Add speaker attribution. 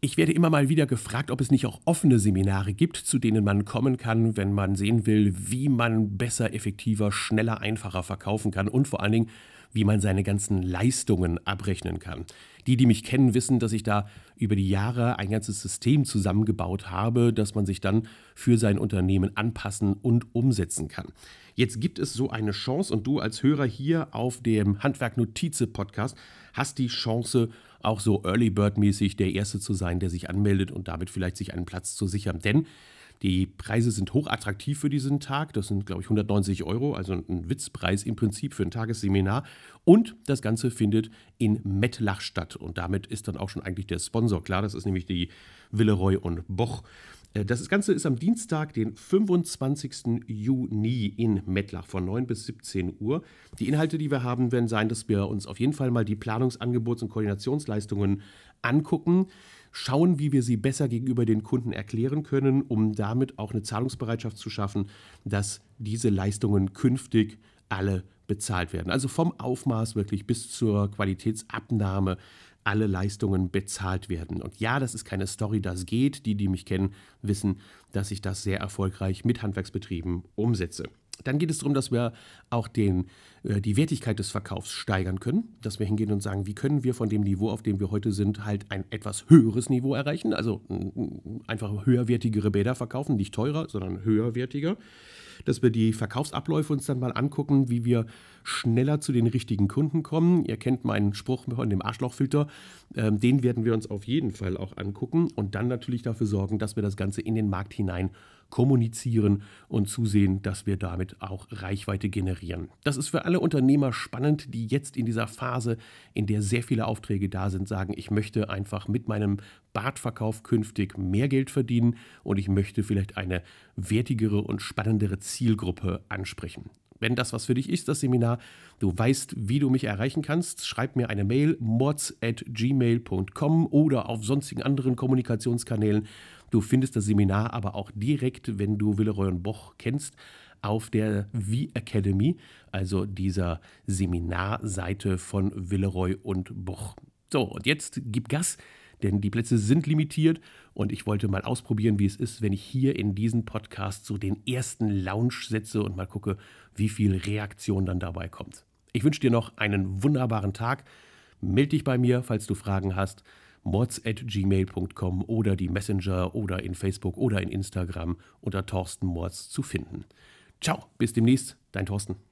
Speaker 1: Ich werde immer mal wieder gefragt, ob es nicht auch offene Seminare gibt, zu denen man kommen kann, wenn man sehen will, wie man besser, effektiver, schneller, einfacher verkaufen kann und vor allen Dingen, wie man seine ganzen Leistungen abrechnen kann. Die, die mich kennen, wissen, dass ich da über die Jahre ein ganzes System zusammengebaut habe, das man sich dann für sein Unternehmen anpassen und umsetzen kann. Jetzt gibt es so eine Chance und du als Hörer hier auf dem Handwerk Notize Podcast hast die Chance, auch so Early Bird mäßig der Erste zu sein, der sich anmeldet und damit vielleicht sich einen Platz zu sichern. Denn die Preise sind hochattraktiv für diesen Tag. Das sind, glaube ich, 190 Euro, also ein Witzpreis im Prinzip für ein Tagesseminar. Und das Ganze findet in Mettlach statt. Und damit ist dann auch schon eigentlich der Sponsor klar. Das ist nämlich die Villeroy und Boch. Äh, das Ganze ist am Dienstag, den 25. Juni in Mettlach von 9 bis 17 Uhr. Die Inhalte, die wir haben, werden sein, dass wir uns auf jeden Fall mal die Planungsangebots- und Koordinationsleistungen angucken, schauen, wie wir sie besser gegenüber den Kunden erklären können, um damit auch eine Zahlungsbereitschaft zu schaffen, dass diese Leistungen künftig alle bezahlt werden. Also vom Aufmaß wirklich bis zur Qualitätsabnahme alle Leistungen bezahlt werden. Und ja, das ist keine Story, das geht. Die, die mich kennen, wissen, dass ich das sehr erfolgreich mit Handwerksbetrieben umsetze. Dann geht es darum, dass wir auch den, äh, die Wertigkeit des Verkaufs steigern können, dass wir hingehen und sagen, wie können wir von dem Niveau, auf dem wir heute sind, halt ein etwas höheres Niveau erreichen, also einfach höherwertigere Bäder verkaufen, nicht teurer, sondern höherwertiger dass wir die Verkaufsabläufe uns dann mal angucken, wie wir schneller zu den richtigen Kunden kommen. Ihr kennt meinen Spruch von dem Arschlochfilter. Ähm, den werden wir uns auf jeden Fall auch angucken und dann natürlich dafür sorgen, dass wir das Ganze in den Markt hinein kommunizieren und zusehen, dass wir damit auch Reichweite generieren. Das ist für alle Unternehmer spannend, die jetzt in dieser Phase, in der sehr viele Aufträge da sind, sagen, ich möchte einfach mit meinem Badverkauf künftig mehr Geld verdienen und ich möchte vielleicht eine wertigere und spannendere Zielgruppe ansprechen. Wenn das was für dich ist, das Seminar, du weißt, wie du mich erreichen kannst, schreib mir eine Mail mods at gmail.com oder auf sonstigen anderen Kommunikationskanälen. Du findest das Seminar aber auch direkt, wenn du Villeroy und Boch kennst, auf der V Academy, also dieser Seminarseite von Villeroy und Boch. So, und jetzt gib Gas denn die Plätze sind limitiert und ich wollte mal ausprobieren, wie es ist, wenn ich hier in diesen Podcast so den ersten Lounge setze und mal gucke, wie viel Reaktion dann dabei kommt. Ich wünsche dir noch einen wunderbaren Tag. Meld dich bei mir, falls du Fragen hast. mords.gmail.com oder die Messenger oder in Facebook oder in Instagram unter Thorsten Mords zu finden. Ciao, bis demnächst, dein Thorsten.